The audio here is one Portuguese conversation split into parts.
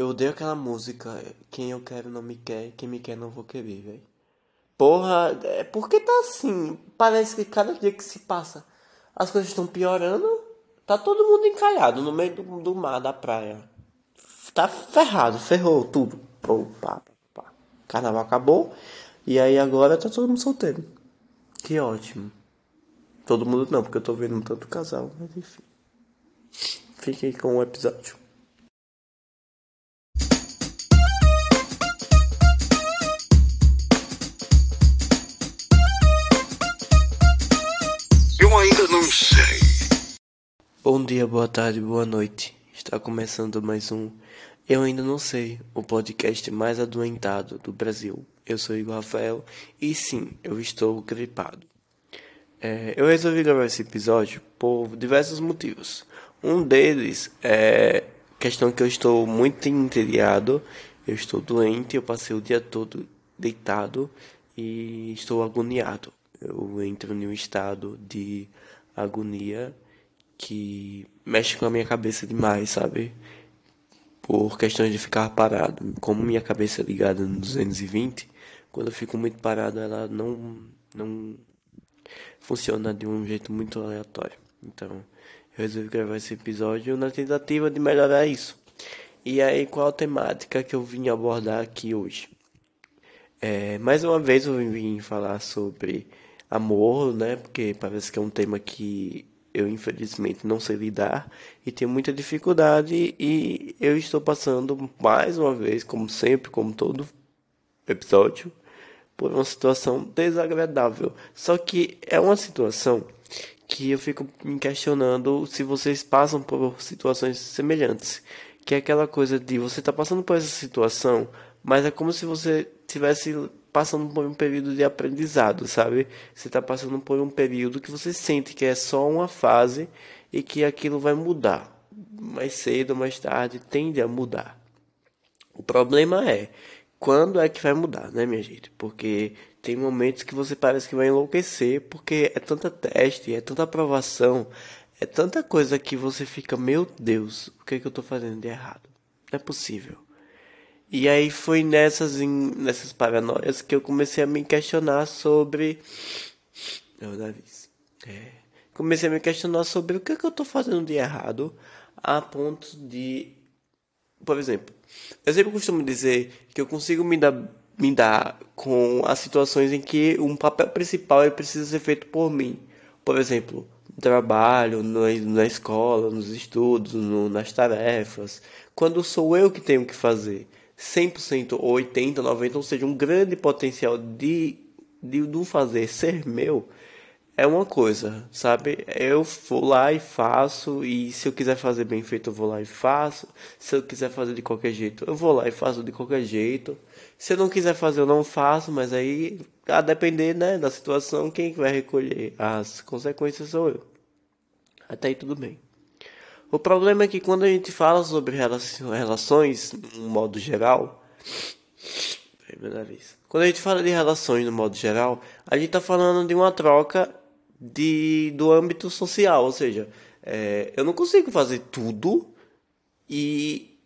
Eu odeio aquela música. Quem eu quero não me quer, quem me quer não vou querer, velho. Porra, é porque tá assim. Parece que cada dia que se passa as coisas estão piorando. Tá todo mundo encalhado no meio do, do mar, da praia. Tá ferrado, ferrou tudo. Opa, opa. Carnaval acabou. E aí agora tá todo mundo solteiro. Que ótimo. Todo mundo não, porque eu tô vendo tanto casal, mas enfim. Fiquem com o episódio. Dia, boa tarde, boa noite. Está começando mais um Eu Ainda Não Sei, o podcast mais adoentado do Brasil. Eu sou Igor Rafael e sim, eu estou gripado. É, eu resolvi gravar esse episódio por diversos motivos. Um deles é questão que eu estou muito entediado, eu estou doente, eu passei o dia todo deitado e estou agoniado. Eu entro em um estado de agonia que mexe com a minha cabeça demais, sabe? Por questões de ficar parado. Como minha cabeça é ligada no 220, quando eu fico muito parado, ela não, não funciona de um jeito muito aleatório. Então, eu resolvi gravar esse episódio na tentativa de melhorar isso. E aí, qual a temática que eu vim abordar aqui hoje? É, mais uma vez eu vim falar sobre amor, né? Porque parece que é um tema que eu infelizmente não sei lidar e tenho muita dificuldade e eu estou passando mais uma vez, como sempre, como todo episódio, por uma situação desagradável. Só que é uma situação que eu fico me questionando se vocês passam por situações semelhantes, que é aquela coisa de você estar tá passando por essa situação, mas é como se você tivesse passando por um período de aprendizado, sabe? Você está passando por um período que você sente que é só uma fase e que aquilo vai mudar. Mais cedo ou mais tarde tende a mudar. O problema é quando é que vai mudar, né, minha gente? Porque tem momentos que você parece que vai enlouquecer, porque é tanta teste, é tanta aprovação, é tanta coisa que você fica, meu Deus, o que, é que eu estou fazendo de errado? Não é possível. E aí foi nessas, nessas paranoias que eu comecei a me questionar sobre. É o Davis. É. Comecei a me questionar sobre o que, é que eu estou fazendo de errado a ponto de. Por exemplo, eu sempre costumo dizer que eu consigo me dar, me dar com as situações em que um papel principal precisa ser feito por mim. Por exemplo, no trabalho, no, na escola, nos estudos, no, nas tarefas. Quando sou eu que tenho que fazer. 100% ou 80%, 90%, ou seja, um grande potencial de, de do fazer ser meu, é uma coisa, sabe? Eu vou lá e faço, e se eu quiser fazer bem feito, eu vou lá e faço. Se eu quiser fazer de qualquer jeito, eu vou lá e faço de qualquer jeito. Se eu não quiser fazer, eu não faço, mas aí, a depender né, da situação, quem vai recolher as consequências sou eu. Até aí tudo bem. O problema é que quando a gente fala sobre relações, no modo geral. Quando a gente fala de relações no modo geral, a gente está falando de uma troca de, do âmbito social. Ou seja, é, eu não consigo fazer tudo e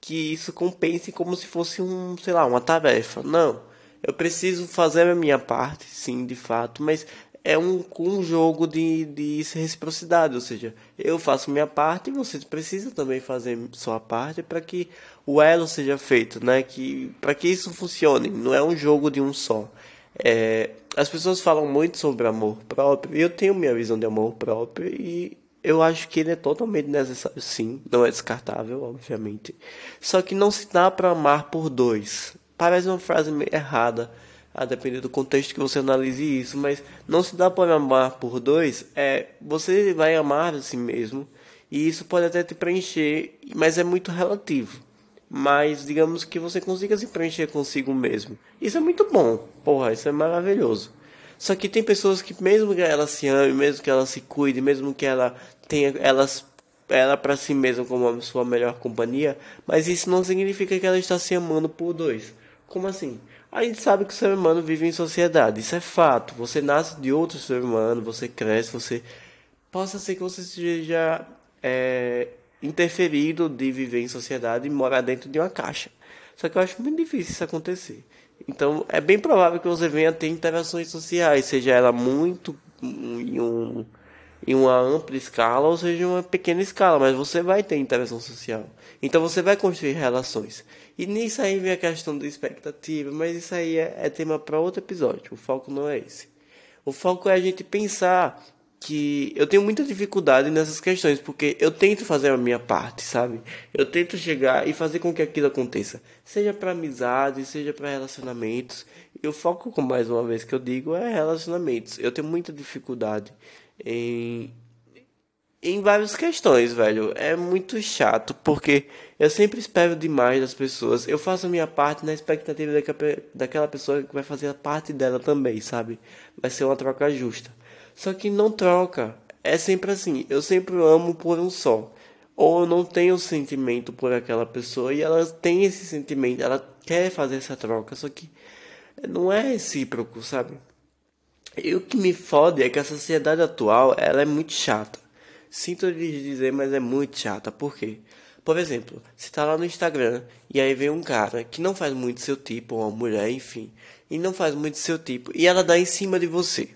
que isso compense como se fosse um, sei lá, uma tarefa. Não. Eu preciso fazer a minha parte, sim, de fato, mas é um, um jogo de, de reciprocidade, ou seja, eu faço minha parte e você precisa também fazer sua parte para que o elo seja feito, né? Que para que isso funcione, não é um jogo de um só. É, as pessoas falam muito sobre amor próprio, eu tenho minha visão de amor próprio e eu acho que ele é totalmente necessário, sim, não é descartável, obviamente. Só que não se dá para amar por dois. Parece uma frase meio errada a depender do contexto que você analise isso, mas não se dá para amar por dois, é você vai amar a si mesmo e isso pode até te preencher, mas é muito relativo. Mas digamos que você consiga se preencher consigo mesmo. Isso é muito bom, porra, isso é maravilhoso. Só que tem pessoas que mesmo que ela se ame, mesmo que ela se cuide, mesmo que ela tenha elas ela para si mesma como a sua melhor companhia, mas isso não significa que ela está se amando por dois. Como assim? A gente sabe que o ser humano vive em sociedade, isso é fato. Você nasce de outro ser humano, você cresce, você. Possa ser que você seja é, interferido de viver em sociedade e morar dentro de uma caixa. Só que eu acho muito difícil isso acontecer. Então é bem provável que você venha ter interações sociais, seja ela muito em, um, em uma ampla escala ou seja uma pequena escala, mas você vai ter interação social. Então você vai construir relações. E nisso aí vem a questão da expectativa, mas isso aí é, é tema para outro episódio. O foco não é esse. O foco é a gente pensar que eu tenho muita dificuldade nessas questões, porque eu tento fazer a minha parte, sabe? Eu tento chegar e fazer com que aquilo aconteça, seja para amizade, seja para relacionamentos. E o foco, mais uma vez que eu digo, é relacionamentos. Eu tenho muita dificuldade em em várias questões, velho. É muito chato, porque eu sempre espero demais das pessoas. Eu faço a minha parte na expectativa daquela pessoa que vai fazer a parte dela também, sabe? Vai ser uma troca justa. Só que não troca. É sempre assim. Eu sempre amo por um só. Ou eu não tenho sentimento por aquela pessoa e ela tem esse sentimento. Ela quer fazer essa troca. Só que não é recíproco, sabe? E o que me fode é que a sociedade atual ela é muito chata. Sinto lhes dizer, mas é muito chata. Por quê? Por exemplo, você tá lá no Instagram e aí vem um cara que não faz muito seu tipo, ou uma mulher, enfim, e não faz muito seu tipo, e ela dá em cima de você.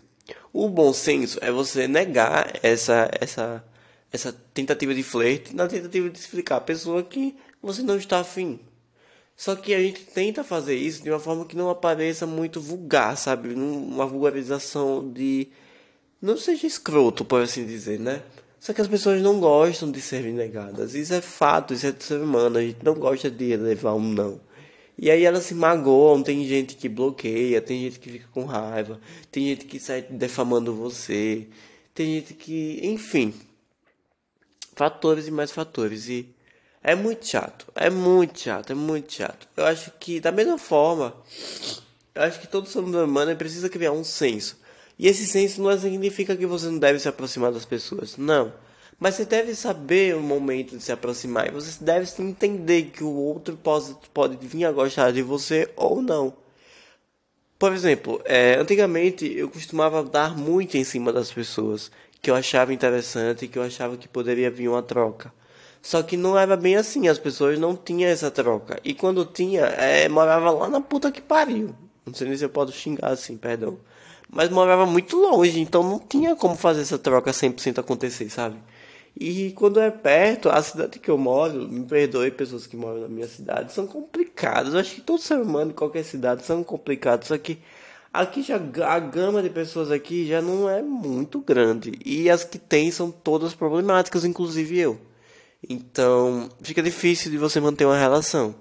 O bom senso é você negar essa essa essa tentativa de flerte na tentativa de explicar a pessoa que você não está afim. Só que a gente tenta fazer isso de uma forma que não apareça muito vulgar, sabe? Uma vulgarização de. Não seja escroto, por assim dizer, né? Só que as pessoas não gostam de serem negadas. Isso é fato, isso é do ser humano. A gente não gosta de levar um não. E aí elas se magoam, tem gente que bloqueia, tem gente que fica com raiva, tem gente que sai defamando você, tem gente que. Enfim. Fatores e mais fatores. E é muito chato. É muito chato, é muito chato. Eu acho que, da mesma forma, eu acho que todo ser humano precisa criar um senso. E esse senso não significa que você não deve se aproximar das pessoas, não. Mas você deve saber o momento de se aproximar e você deve entender que o outro pode, pode vir a gostar de você ou não. Por exemplo, é, antigamente eu costumava dar muito em cima das pessoas que eu achava interessante, que eu achava que poderia vir uma troca. Só que não era bem assim, as pessoas não tinham essa troca. E quando tinha, é, morava lá na puta que pariu. Não sei nem se eu posso xingar assim, perdão mas morava muito longe, então não tinha como fazer essa troca 100% acontecer, sabe? E quando é perto, a cidade que eu moro, me perdoe pessoas que moram na minha cidade, são complicadas. Eu acho que todo ser humano em qualquer cidade são complicados, só que aqui já a gama de pessoas aqui já não é muito grande e as que tem são todas problemáticas, inclusive eu. Então, fica difícil de você manter uma relação.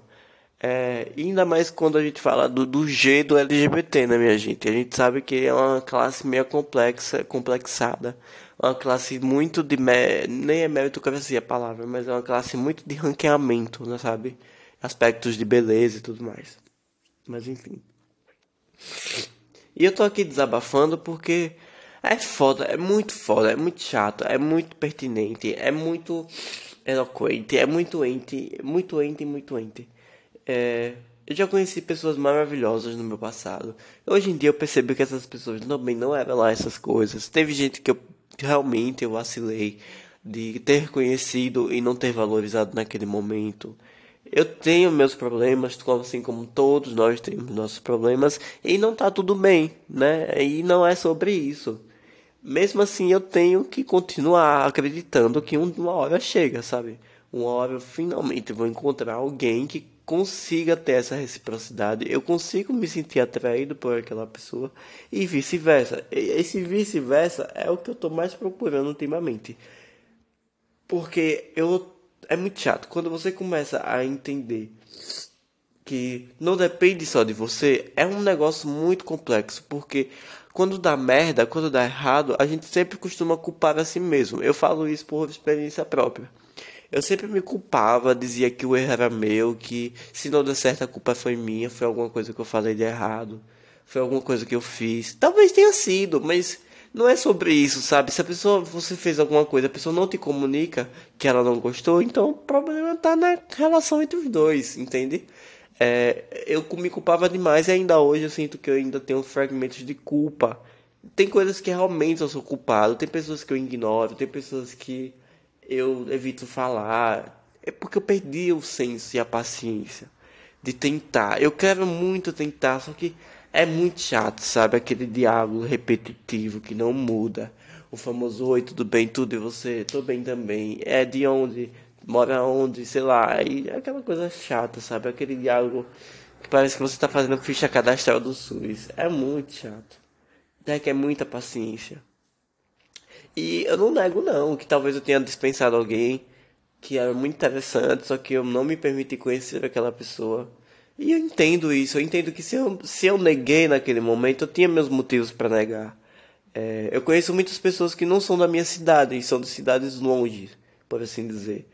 É, ainda mais quando a gente fala do, do G do LGBT, né, minha gente? A gente sabe que é uma classe meio complexa, complexada. Uma classe muito de. Nem é meritocracia a palavra, mas é uma classe muito de ranqueamento, né, sabe? Aspectos de beleza e tudo mais. Mas enfim. E eu tô aqui desabafando porque é foda, é muito foda, é muito chato, é muito pertinente, é muito eloquente, é muito ente, muito ente, muito ente. É, eu já conheci pessoas maravilhosas no meu passado. Hoje em dia eu percebo que essas pessoas também não eram lá essas coisas. Teve gente que eu realmente eu vacilei de ter conhecido e não ter valorizado naquele momento. Eu tenho meus problemas, assim como todos nós temos nossos problemas, e não tá tudo bem, né? E não é sobre isso. Mesmo assim, eu tenho que continuar acreditando que uma hora chega, sabe? Uma hora eu finalmente vou encontrar alguém que consiga ter essa reciprocidade, eu consigo me sentir atraído por aquela pessoa e vice-versa. Esse vice-versa é o que eu estou mais procurando ultimamente. Porque eu é muito chato quando você começa a entender que não depende só de você, é um negócio muito complexo, porque quando dá merda, quando dá errado, a gente sempre costuma culpar a si mesmo. Eu falo isso por experiência própria. Eu sempre me culpava, dizia que o erro era meu, que se não deu certo a culpa foi minha, foi alguma coisa que eu falei de errado, foi alguma coisa que eu fiz. Talvez tenha sido, mas não é sobre isso, sabe? Se a pessoa, você fez alguma coisa, a pessoa não te comunica que ela não gostou, então o problema tá na relação entre os dois, entende? É, eu me culpava demais e ainda hoje eu sinto que eu ainda tenho fragmentos de culpa. Tem coisas que realmente eu sou culpado, tem pessoas que eu ignoro, tem pessoas que eu evito falar. É porque eu perdi o senso e a paciência de tentar. Eu quero muito tentar, só que é muito chato, sabe? Aquele diálogo repetitivo que não muda. O famoso oi, tudo bem, tudo e você? Tô bem também. É de onde? Mora onde? Sei lá. E é aquela coisa chata, sabe? Aquele diálogo que parece que você tá fazendo ficha cadastral do SUS. É muito chato. Requer muita paciência. E eu não nego não, que talvez eu tenha dispensado alguém que era muito interessante, só que eu não me permiti conhecer aquela pessoa. E eu entendo isso, eu entendo que se eu, se eu neguei naquele momento, eu tinha meus motivos para negar. É, eu conheço muitas pessoas que não são da minha cidade, são de cidades longe, por assim dizer.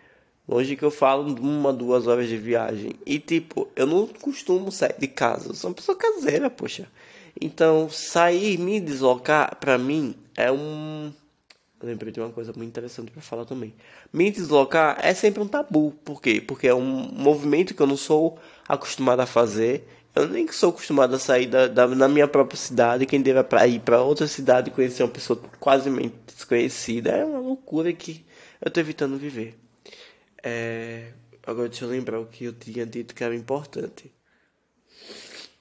Longe que eu falo uma, duas horas de viagem. E tipo, eu não costumo sair de casa, eu sou uma pessoa caseira, poxa. Então, sair, me deslocar, para mim, é um eu lembrei de uma coisa muito interessante para falar também. Me deslocar é sempre um tabu. Por quê? Porque é um movimento que eu não sou acostumado a fazer. Eu nem sou acostumado a sair da, da, minha própria cidade. Quem deve pra ir para outra cidade conhecer uma pessoa quase desconhecida é uma loucura que eu estou evitando viver. É... Agora deixa eu lembrar o que eu tinha dito que era importante.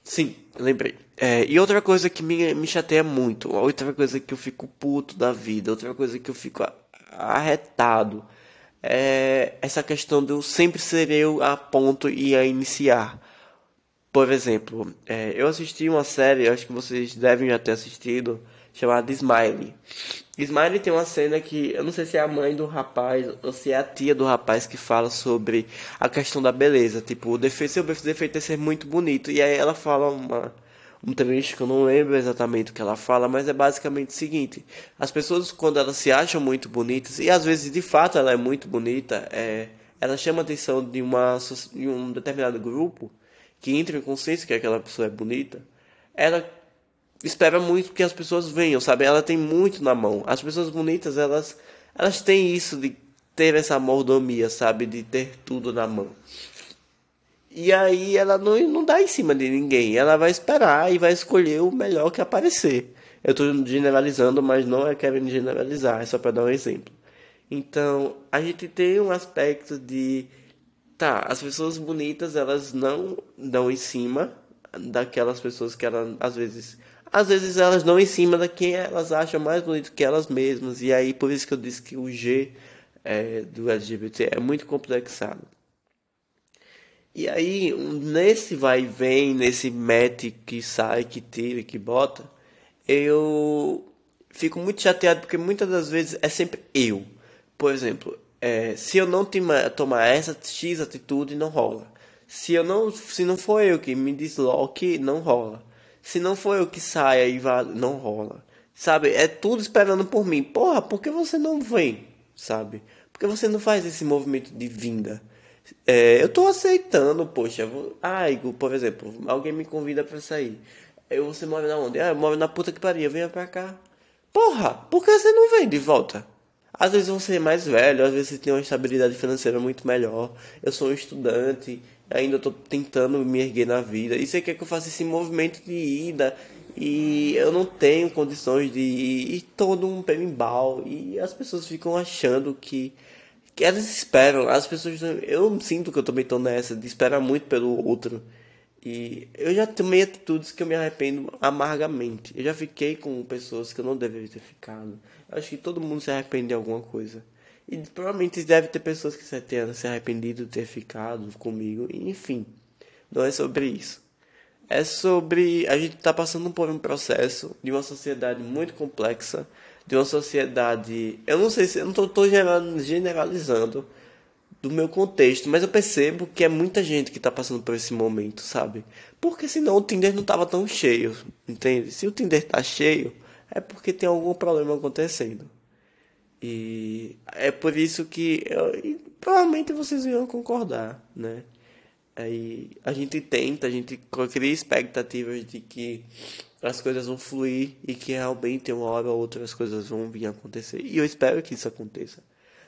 Sim, lembrei. É, e outra coisa que me, me chateia muito, outra coisa que eu fico puto da vida, outra coisa que eu fico arretado, é essa questão de eu sempre ser eu a ponto e a iniciar. Por exemplo, é, eu assisti uma série, acho que vocês devem já ter assistido, chamada Smiley. Smiley tem uma cena que eu não sei se é a mãe do rapaz ou se é a tia do rapaz que fala sobre a questão da beleza. Tipo, o defeito, seu defeito é ser muito bonito. E aí ela fala uma, um trecho que eu não lembro exatamente o que ela fala, mas é basicamente o seguinte: as pessoas, quando elas se acham muito bonitas, e às vezes de fato ela é muito bonita, é, ela chama a atenção de, uma, de um determinado grupo que entra em consciência que aquela pessoa é bonita, ela espera muito que as pessoas venham, sabe? Ela tem muito na mão. As pessoas bonitas, elas, elas têm isso de ter essa mordomia, sabe? De ter tudo na mão. E aí ela não, não dá em cima de ninguém. Ela vai esperar e vai escolher o melhor que aparecer. Eu estou generalizando, mas não é querendo generalizar, é só para dar um exemplo. Então, a gente tem um aspecto de tá, as pessoas bonitas, elas não dão em cima daquelas pessoas que elas às vezes às vezes elas dão em cima da quem elas acham mais bonito que elas mesmas. E aí por isso que eu disse que o G é, do LGBT é muito complexado. E aí, nesse vai e vem, nesse mete que sai, que tira, que bota, eu fico muito chateado porque muitas das vezes é sempre eu. Por exemplo, é, se eu não tomar essa X atitude, não rola. Se eu não, se não for eu que me desloque, não rola. Se não for eu que saia e vá, não rola. Sabe? É tudo esperando por mim. Porra, por que você não vem? Sabe? Por que você não faz esse movimento de vinda? É, eu tô aceitando, poxa. Vou... Ah, por exemplo, alguém me convida para sair. Eu, você mora na onde? Ah, eu moro na puta que pariu, venha pra cá. Porra, por que você não vem de volta? Às vezes você é mais velho, às vezes você tem uma estabilidade financeira muito melhor. Eu sou um estudante, ainda estou tentando me erguer na vida. E você quer que eu faça esse movimento de ida e eu não tenho condições de ir, todo um perimbal. E as pessoas ficam achando que, que elas esperam. As pessoas. Eu sinto que eu também estou nessa, de esperar muito pelo outro. E eu já tomei atitudes que eu me arrependo amargamente. Eu já fiquei com pessoas que eu não deveria ter ficado. Eu acho que todo mundo se arrepende de alguma coisa. E provavelmente deve ter pessoas que tenham se arrependido de ter ficado comigo. Enfim, não é sobre isso. É sobre. A gente está passando por um processo de uma sociedade muito complexa. De uma sociedade. Eu não sei se. Eu não estou generalizando do meu contexto, mas eu percebo que é muita gente que está passando por esse momento, sabe? Porque senão o Tinder não tava tão cheio, entende? Se o Tinder tá cheio, é porque tem algum problema acontecendo. E é por isso que eu, provavelmente vocês iam concordar, né? Aí a gente tenta, a gente cria expectativas de que as coisas vão fluir e que realmente uma hora ou outra as coisas vão vir acontecer. E eu espero que isso aconteça.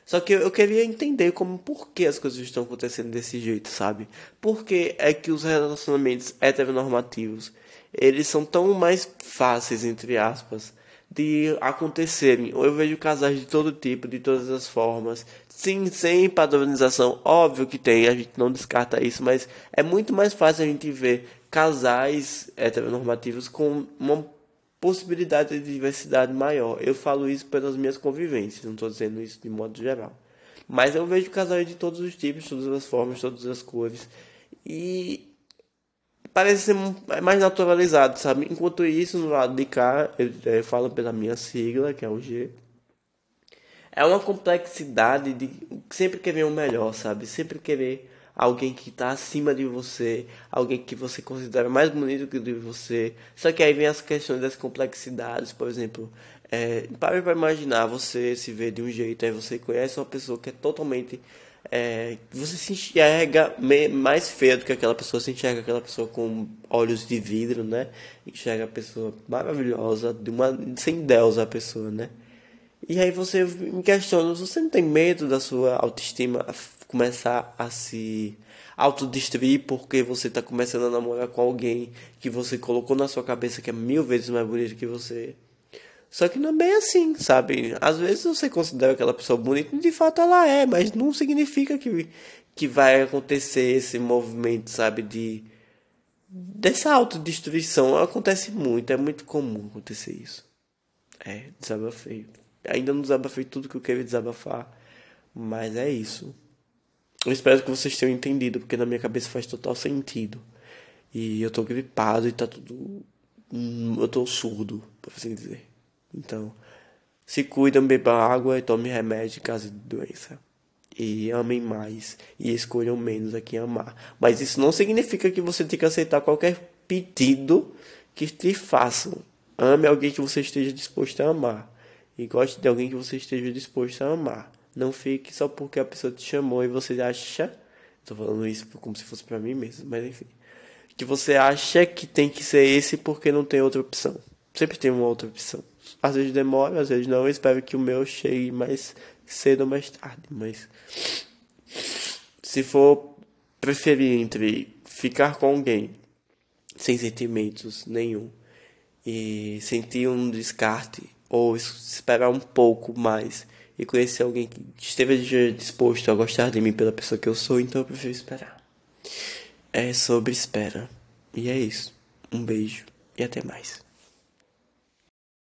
Só que eu queria entender como por que as coisas estão acontecendo desse jeito, sabe? Por que é que os relacionamentos heteronormativos, eles são tão mais fáceis, entre aspas, de acontecerem. Eu vejo casais de todo tipo, de todas as formas, sim, sem padronização, óbvio que tem, a gente não descarta isso, mas é muito mais fácil a gente ver casais heteronormativos com uma possibilidade de diversidade maior. Eu falo isso pelas minhas convivências, não estou dizendo isso de modo geral. Mas eu vejo casais de todos os tipos, todas as formas, todas as cores. E parece ser mais naturalizado, sabe? Enquanto isso, no lado de cá, eu, eu falo pela minha sigla, que é o G. É uma complexidade de sempre querer o melhor, sabe? Sempre querer alguém que está acima de você, alguém que você considera mais bonito que de você. Só que aí vem as questões das complexidades, por exemplo, é, para imaginar você se vê de um jeito, aí você conhece uma pessoa que é totalmente é, você se enxerga mais feio do que aquela pessoa, se enxerga aquela pessoa com olhos de vidro, né? Enxerga a pessoa maravilhosa, de uma sem Deus a pessoa, né? E aí você me questiona, você não tem medo da sua autoestima começar a se autodestruir porque você está começando a namorar com alguém que você colocou na sua cabeça que é mil vezes mais bonito que você? Só que não é bem assim, sabe? Às vezes você considera aquela pessoa bonita e de fato ela é, mas não significa que, que vai acontecer esse movimento, sabe? De dessa autodestruição. Acontece muito, é muito comum acontecer isso. É, desabafei. Ainda não desabafei tudo que eu queria desabafar, mas é isso. Eu espero que vocês tenham entendido, porque na minha cabeça faz total sentido. E eu tô gripado e tá tudo. Hum, eu tô surdo, por assim dizer. Então, se cuidam, bebam água e tomem remédio em caso de doença. E amem mais. E escolham menos a quem amar. Mas isso não significa que você tem que aceitar qualquer pedido que te façam. Ame alguém que você esteja disposto a amar. E goste de alguém que você esteja disposto a amar. Não fique só porque a pessoa te chamou e você acha. Estou falando isso como se fosse para mim mesmo, mas enfim. Que você acha que tem que ser esse porque não tem outra opção. Sempre tem uma outra opção. Às vezes demora, às vezes não. Eu espero que o meu chegue mais cedo ou mais tarde. Mas se for preferir entre ficar com alguém sem sentimentos nenhum e sentir um descarte ou esperar um pouco mais e conhecer alguém que esteja disposto a gostar de mim pela pessoa que eu sou, então eu prefiro esperar. É sobre espera. E é isso. Um beijo e até mais.